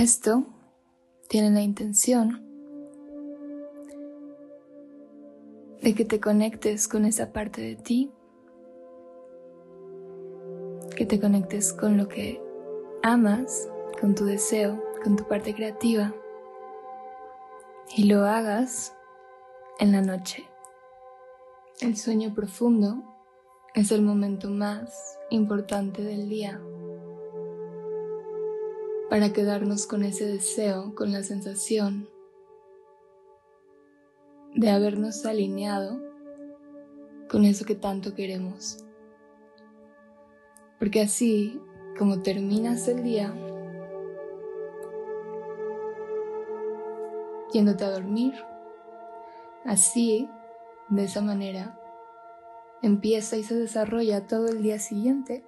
Esto tiene la intención de que te conectes con esa parte de ti, que te conectes con lo que amas, con tu deseo, con tu parte creativa, y lo hagas en la noche. El sueño profundo es el momento más importante del día para quedarnos con ese deseo, con la sensación de habernos alineado con eso que tanto queremos. Porque así como terminas el día, yéndote a dormir, así, de esa manera, empieza y se desarrolla todo el día siguiente.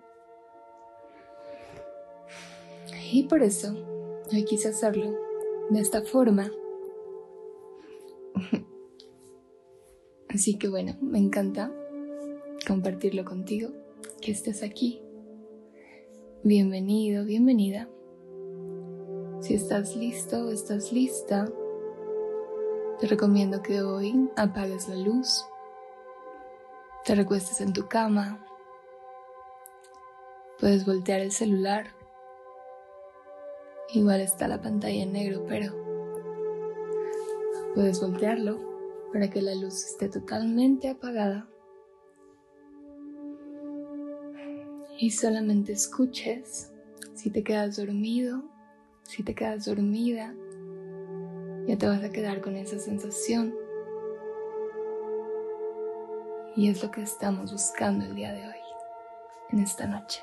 Y por eso hoy quise hacerlo de esta forma. Así que bueno, me encanta compartirlo contigo, que estés aquí. Bienvenido, bienvenida. Si estás listo o estás lista, te recomiendo que hoy apagues la luz, te recuestes en tu cama, puedes voltear el celular. Igual está la pantalla en negro, pero puedes voltearlo para que la luz esté totalmente apagada y solamente escuches si te quedas dormido, si te quedas dormida, ya te vas a quedar con esa sensación. Y es lo que estamos buscando el día de hoy, en esta noche.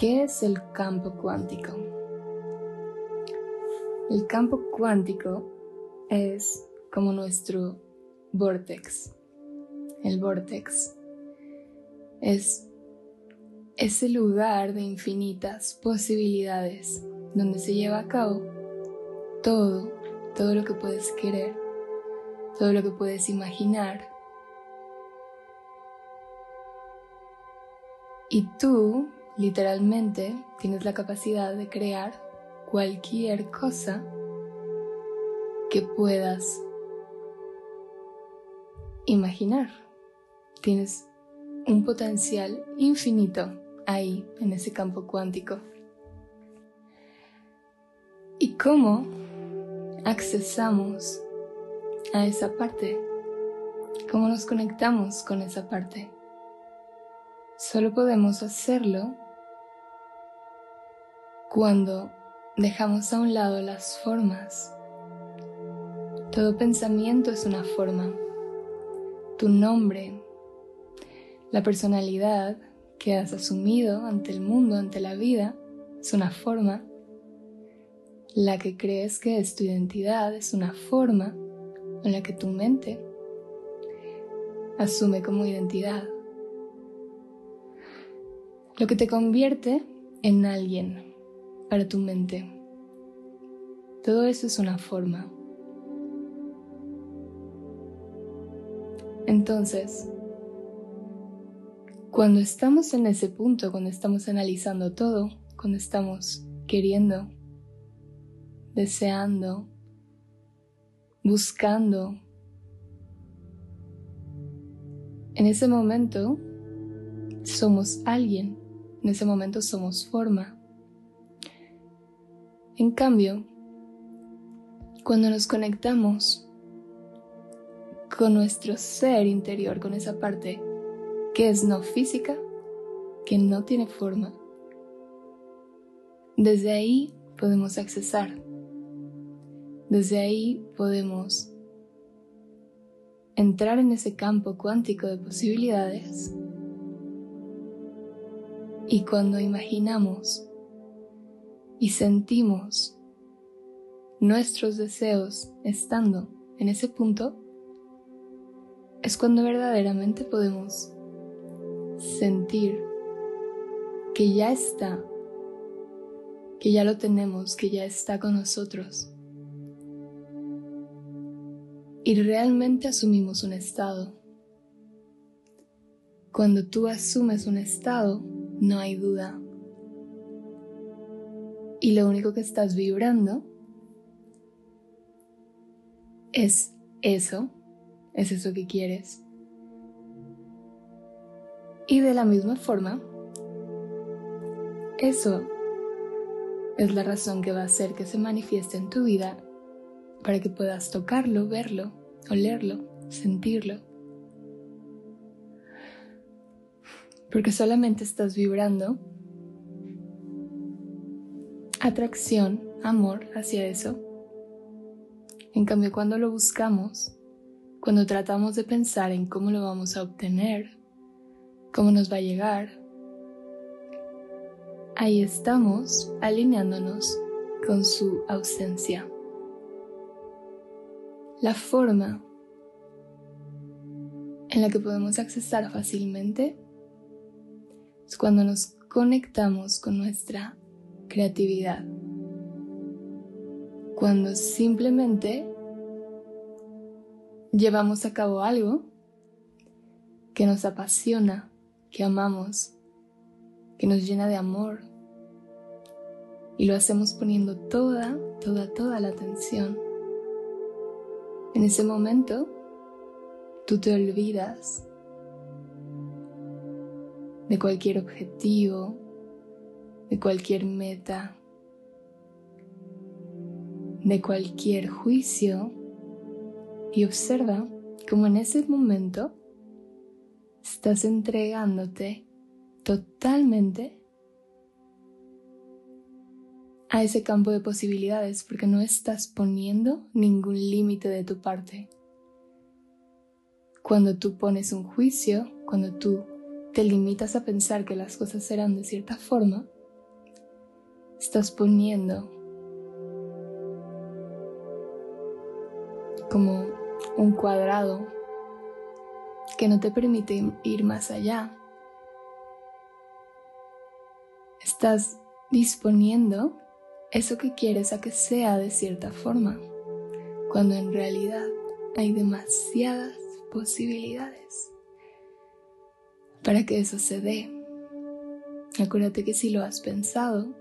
¿Qué es el campo cuántico? El campo cuántico es como nuestro vortex. El vortex es ese lugar de infinitas posibilidades donde se lleva a cabo todo, todo lo que puedes querer, todo lo que puedes imaginar. Y tú, literalmente, tienes la capacidad de crear cualquier cosa que puedas imaginar. Tienes un potencial infinito ahí, en ese campo cuántico. ¿Y cómo accesamos a esa parte? ¿Cómo nos conectamos con esa parte? Solo podemos hacerlo cuando dejamos a un lado las formas. Todo pensamiento es una forma. Tu nombre, la personalidad que has asumido ante el mundo, ante la vida, es una forma. La que crees que es tu identidad es una forma en la que tu mente asume como identidad. Lo que te convierte en alguien para tu mente. Todo eso es una forma. Entonces, cuando estamos en ese punto, cuando estamos analizando todo, cuando estamos queriendo, deseando, buscando, en ese momento somos alguien, en ese momento somos forma. En cambio, cuando nos conectamos con nuestro ser interior, con esa parte que es no física, que no tiene forma, desde ahí podemos accesar, desde ahí podemos entrar en ese campo cuántico de posibilidades. Y cuando imaginamos y sentimos nuestros deseos estando en ese punto, es cuando verdaderamente podemos sentir que ya está, que ya lo tenemos, que ya está con nosotros. Y realmente asumimos un estado. Cuando tú asumes un estado, no hay duda. Y lo único que estás vibrando es eso, es eso que quieres. Y de la misma forma, eso es la razón que va a hacer que se manifieste en tu vida para que puedas tocarlo, verlo, olerlo, sentirlo. Porque solamente estás vibrando atracción, amor hacia eso. En cambio, cuando lo buscamos, cuando tratamos de pensar en cómo lo vamos a obtener, cómo nos va a llegar, ahí estamos alineándonos con su ausencia. La forma en la que podemos accesar fácilmente es cuando nos conectamos con nuestra creatividad. Cuando simplemente llevamos a cabo algo que nos apasiona, que amamos, que nos llena de amor. Y lo hacemos poniendo toda, toda, toda la atención. En ese momento, tú te olvidas de cualquier objetivo, de cualquier meta, de cualquier juicio y observa cómo en ese momento estás entregándote totalmente a ese campo de posibilidades porque no estás poniendo ningún límite de tu parte. Cuando tú pones un juicio, cuando tú te limitas a pensar que las cosas serán de cierta forma, estás poniendo como un cuadrado que no te permite ir más allá. Estás disponiendo eso que quieres a que sea de cierta forma, cuando en realidad hay demasiadas posibilidades para que eso se dé. Acuérdate que si lo has pensado,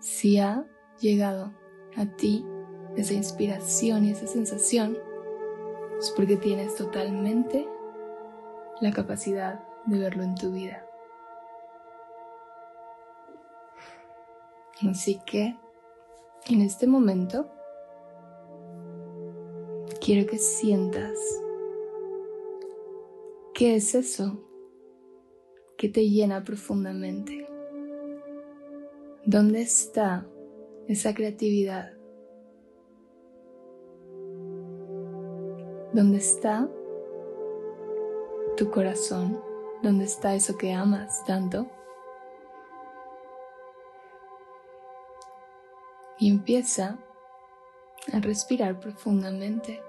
si ha llegado a ti esa inspiración y esa sensación, es porque tienes totalmente la capacidad de verlo en tu vida. Así que, en este momento, quiero que sientas qué es eso que te llena profundamente. ¿Dónde está esa creatividad? ¿Dónde está tu corazón? ¿Dónde está eso que amas tanto? Y empieza a respirar profundamente.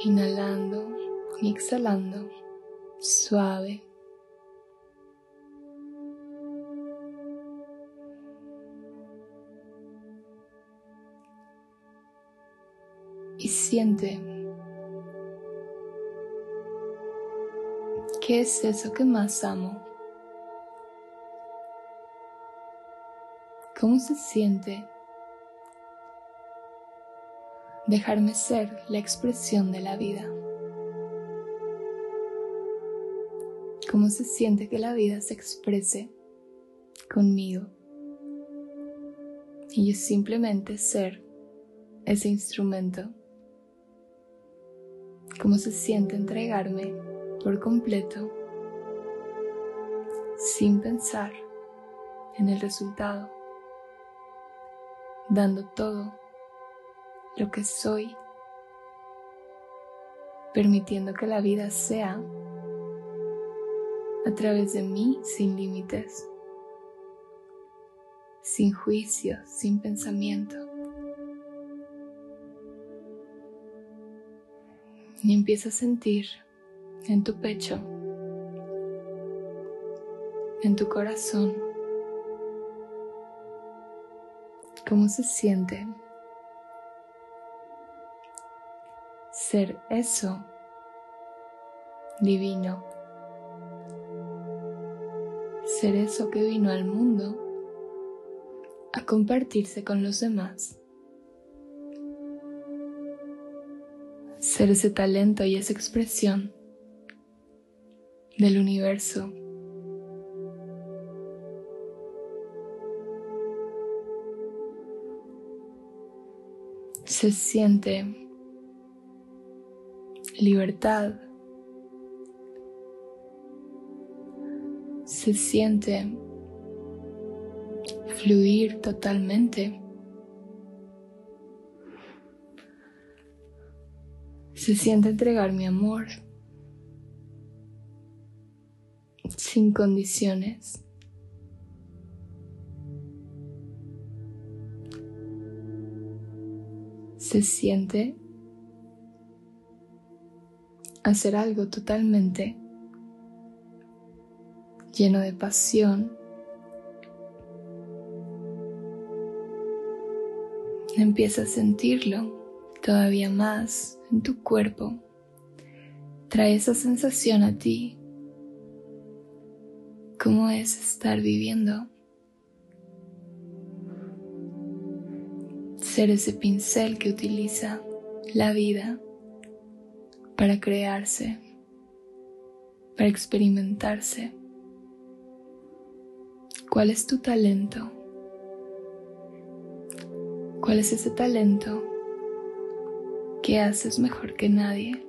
Inhalando y exhalando suave. Siente qué es eso que más amo. ¿Cómo se siente dejarme ser la expresión de la vida? ¿Cómo se siente que la vida se exprese conmigo? Y yo simplemente ser ese instrumento. ¿Cómo se siente entregarme por completo sin pensar en el resultado? dando todo lo que soy, permitiendo que la vida sea a través de mí sin límites, sin juicio, sin pensamiento. Y empieza a sentir en tu pecho, en tu corazón, ¿Cómo se siente ser eso divino, ser eso que vino al mundo a compartirse con los demás. Ser ese talento y esa expresión del universo. Se siente libertad. Se siente fluir totalmente. Se siente entregar mi amor sin condiciones. Se siente hacer algo totalmente lleno de pasión. Empieza a sentirlo todavía más en tu cuerpo. Trae esa sensación a ti. ¿Cómo es estar viviendo? Ser ese pincel que utiliza la vida para crearse, para experimentarse. ¿Cuál es tu talento? ¿Cuál es ese talento que haces mejor que nadie?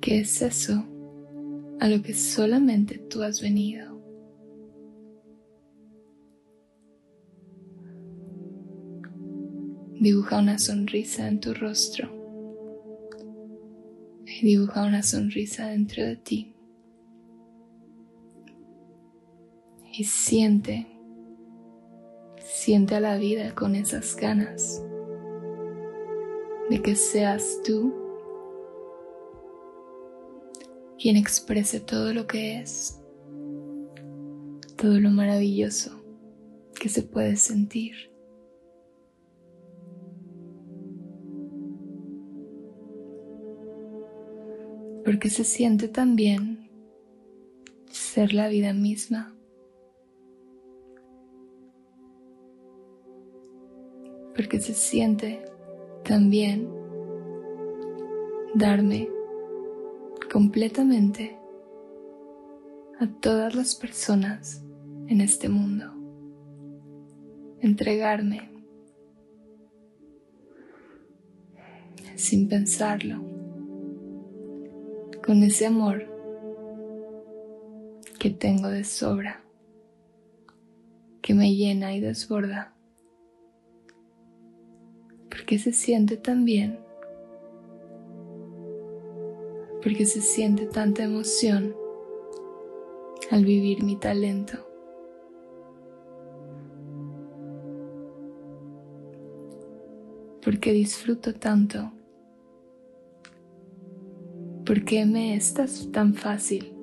¿Qué es eso a lo que solamente tú has venido? Dibuja una sonrisa en tu rostro y dibuja una sonrisa dentro de ti. Y siente, siente a la vida con esas ganas de que seas tú quien exprese todo lo que es, todo lo maravilloso que se puede sentir. porque se siente tan bien ser la vida misma. Porque se siente tan bien darme completamente a todas las personas en este mundo. Entregarme sin pensarlo con ese amor que tengo de sobra, que me llena y desborda, porque se siente tan bien, porque se siente tanta emoción al vivir mi talento. Porque disfruto tanto ¿Por qué me es tan fácil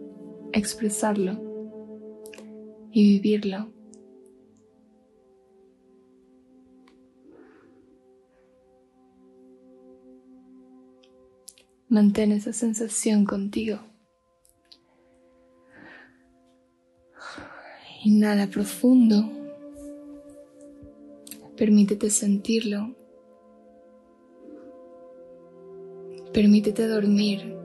expresarlo y vivirlo? Mantén esa sensación contigo. Inhala profundo. Permítete sentirlo. Permítete dormir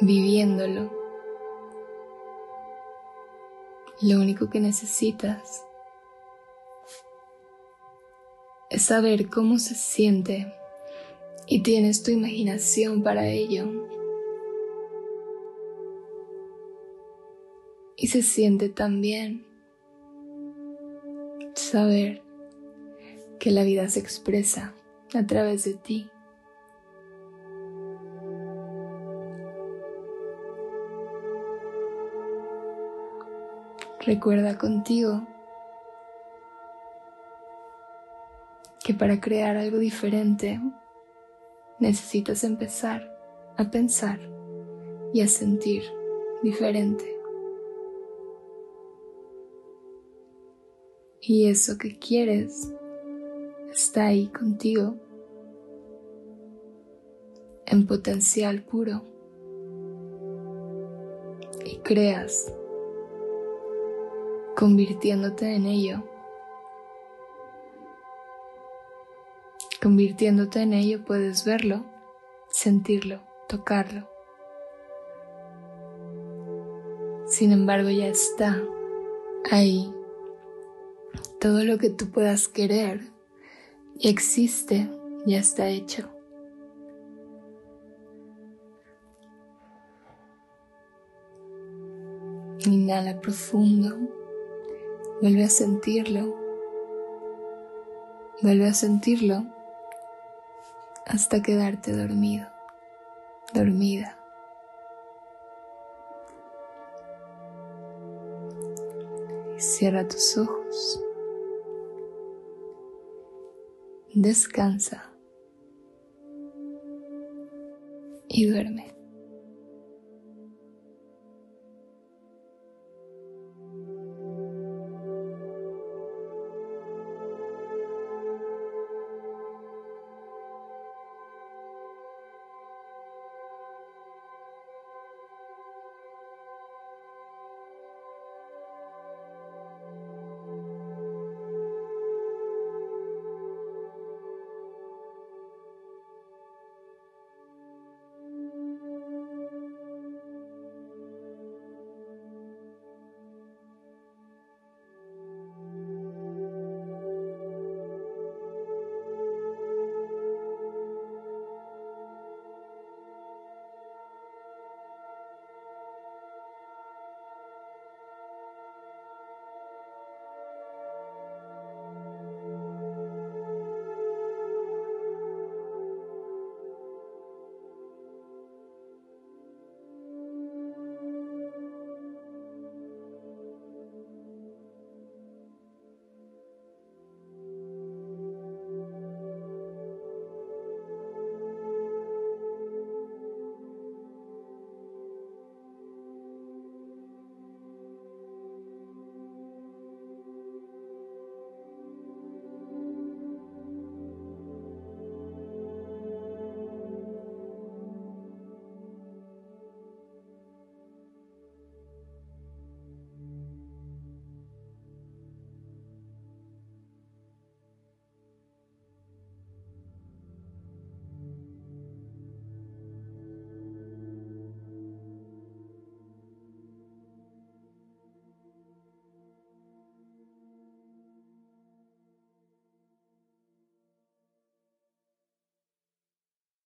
viviéndolo. Lo único que necesitas es saber cómo se siente y tienes tu imaginación para ello. Y se siente tan bien saber que la vida se expresa a través de ti. Recuerda contigo que para crear algo diferente necesitas empezar a pensar y a sentir diferente. Y eso que quieres está ahí contigo en potencial puro. creas, convirtiéndote en ello. Convirtiéndote en ello puedes verlo, sentirlo, tocarlo. Sin embargo, ya está ahí. Todo lo que tú puedas querer existe, ya está hecho. Inhala profundo. Vuelve a sentirlo. Vuelve a sentirlo hasta quedarte dormido, dormida. Cierra tus ojos. Descansa y duerme.